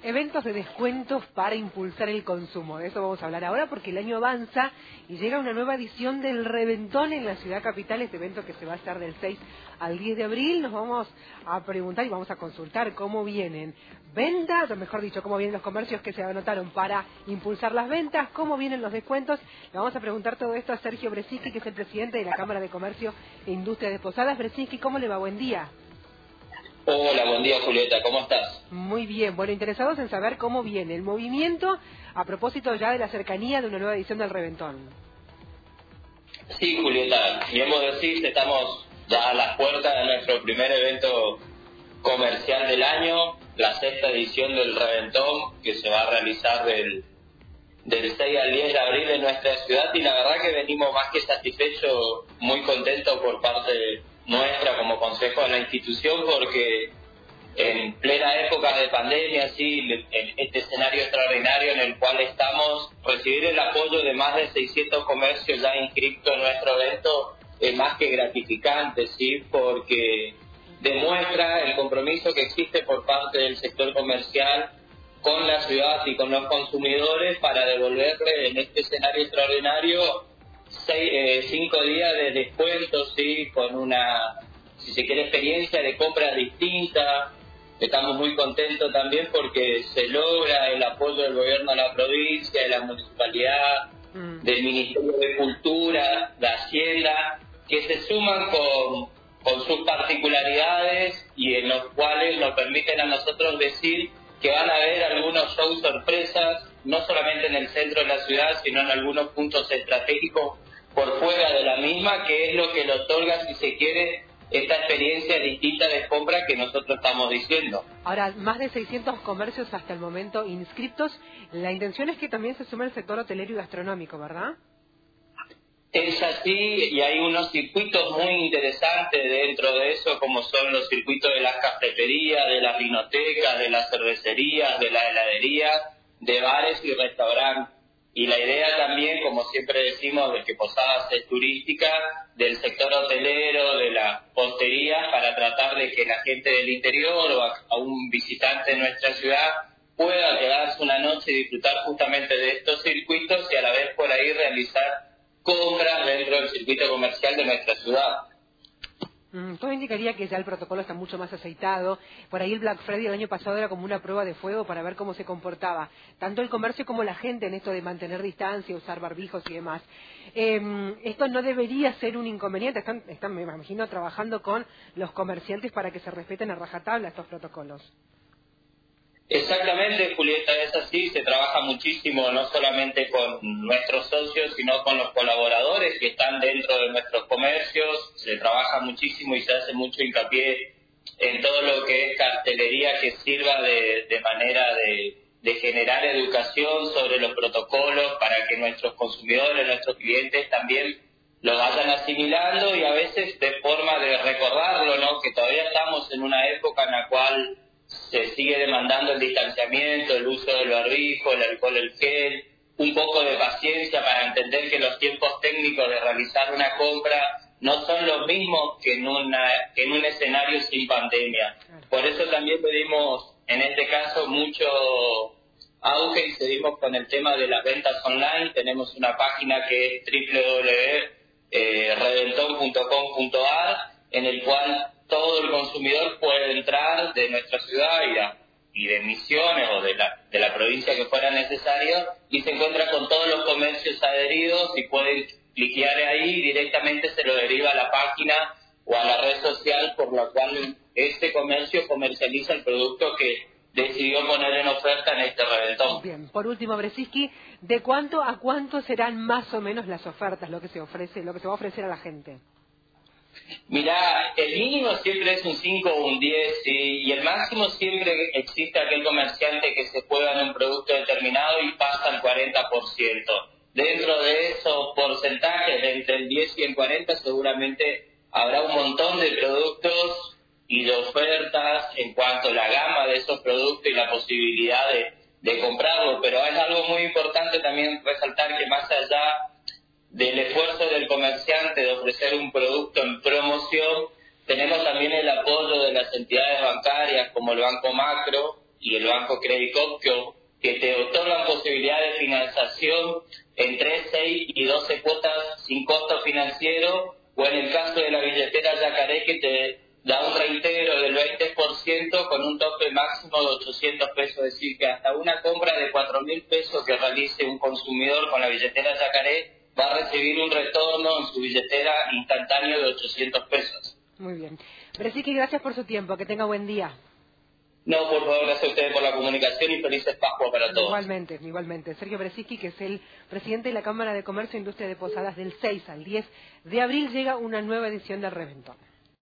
Eventos de descuentos para impulsar el consumo. De eso vamos a hablar ahora porque el año avanza y llega una nueva edición del Reventón en la ciudad capital, este evento que se va a hacer del 6 al 10 de abril. Nos vamos a preguntar y vamos a consultar cómo vienen ventas, o mejor dicho, cómo vienen los comercios que se anotaron para impulsar las ventas, cómo vienen los descuentos. Le vamos a preguntar todo esto a Sergio Bresinski, que es el presidente de la Cámara de Comercio e Industria de Posadas. Bresinski, ¿cómo le va? Buen día. Hola, buen día Julieta, ¿cómo estás? Muy bien, bueno, interesados en saber cómo viene el movimiento a propósito ya de la cercanía de una nueva edición del Reventón. Sí, Julieta, bien vos decís, estamos ya a las puertas de nuestro primer evento comercial del año, la sexta edición del Reventón, que se va a realizar del, del 6 al 10 de abril en nuestra ciudad y la verdad que venimos más que satisfechos, muy contentos por parte de nuestra como consejo de la institución porque en plena época de pandemia, sí, en este escenario extraordinario en el cual estamos, recibir el apoyo de más de 600 comercios ya inscritos en nuestro evento es más que gratificante, sí, porque demuestra el compromiso que existe por parte del sector comercial con la ciudad y con los consumidores para devolverle en este escenario extraordinario eh, cinco días de descuento, sí, con una, si se quiere, experiencia de compras distinta. Estamos muy contentos también porque se logra el apoyo del gobierno de la provincia, de la municipalidad, mm. del Ministerio de Cultura, de Hacienda, que se suman con, con sus particularidades y en los cuales nos permiten a nosotros decir que van a haber algunos shows sorpresas, no solamente en el centro de la ciudad, sino en algunos puntos estratégicos por fuera de la misma, que es lo que le otorga, si se quiere, esta experiencia distinta de compra que nosotros estamos diciendo. Ahora, más de 600 comercios hasta el momento inscriptos. La intención es que también se sume el sector hotelero y gastronómico, ¿verdad? Es así, y hay unos circuitos muy interesantes dentro de eso, como son los circuitos de las cafeterías, de las vinotecas, de las cervecerías, de la heladería, de bares y restaurantes y la idea también, como siempre decimos, de que Posadas es turística, del sector hotelero, de la postería, para tratar de que la gente del interior o a, un visitante de nuestra ciudad pueda quedarse una noche y disfrutar justamente de estos circuitos y a la vez por ahí realizar compras dentro del circuito comercial de nuestra ciudad. Mm, todo indicaría que ya el protocolo está mucho más aceitado. Por ahí el Black Friday el año pasado era como una prueba de fuego para ver cómo se comportaba tanto el comercio como la gente en esto de mantener distancia, usar barbijos y demás. Em, esto no debería ser un inconveniente. Están, están, me imagino, trabajando con los comerciantes para que se respeten a rajatabla estos protocolos. Exactamente, Julieta, es así, se trabaja muchísimo, no solamente con nuestros socios, sino con los colaboradores que están dentro de nuestros comercios, se trabaja muchísimo y se hace mucho hincapié en todo lo que es cartelería que sirva de, manera de, generar educación sobre los protocolos para que nuestros consumidores, nuestros clientes también lo vayan asimilando y a veces de forma de recordarlo, ¿no? Que todavía estamos en una época en la cual se sigue demandando el distanciamiento, el uso del barbijo, el alcohol, el gel, un poco de paciencia para entender que los tiempos técnicos de realizar una compra no son los mismos que en, una, en un escenario sin pandemia. Por eso también pedimos, en este caso, mucho auge y seguimos con el tema de las ventas online. Tenemos una página que es www.redenton.com.ar en el cual todo el consumidor puede entrar de nuestra ciudad y, de Misiones o de la, de la provincia que fuera necesario y se encuentra con todos los comercios adheridos y puede cliquear ahí y directamente se lo deriva a la página o a la red social por la cual este comercio comercializa el producto que decidió poner en oferta en este reventón. Bien, por último, Bresiski, ¿de cuánto a cuánto serán más o menos las ofertas, lo que se ofrece, lo que se va a ofrecer a la gente? Mira, el mínimo siempre es un 5 o un 10 y el máximo siempre existe aquel comerciante que se juega en un producto determinado y pasa al 40%. Dentro de esos porcentajes, entre el 10 y el 40, seguramente habrá un montón de productos y de ofertas en cuanto a la gama de esos productos y la posibilidad de, de comprarlos. Pero es algo muy importante también resaltar que más allá del esfuerzo del comerciante de ofrecer un producto en promoción, tenemos también el apoyo de las entidades bancarias como el Banco Macro, y el Banco Credit que te otorgan posibilidad de financiación en 3, 6 y 12 cuotas sin costo financiero, o en el caso de la billetera Yacaré, que te da un reintegro del 20% con un tope máximo de 800 pesos, es decir, que hasta una compra de 4 mil pesos que realice un consumidor con la billetera Yacaré va a recibir un retorno en su billetera instantáneo de 800 pesos. Muy bien. Bresique, gracias por su tiempo. Que tenga buen día. No, por favor, gracias a ustedes por la comunicación y felices Pascua para todos. Igualmente, igualmente. Sergio Bresiski, que es el presidente de la Cámara de Comercio e Industria de Posadas del 6 al 10 de abril, llega una nueva edición del Reventón.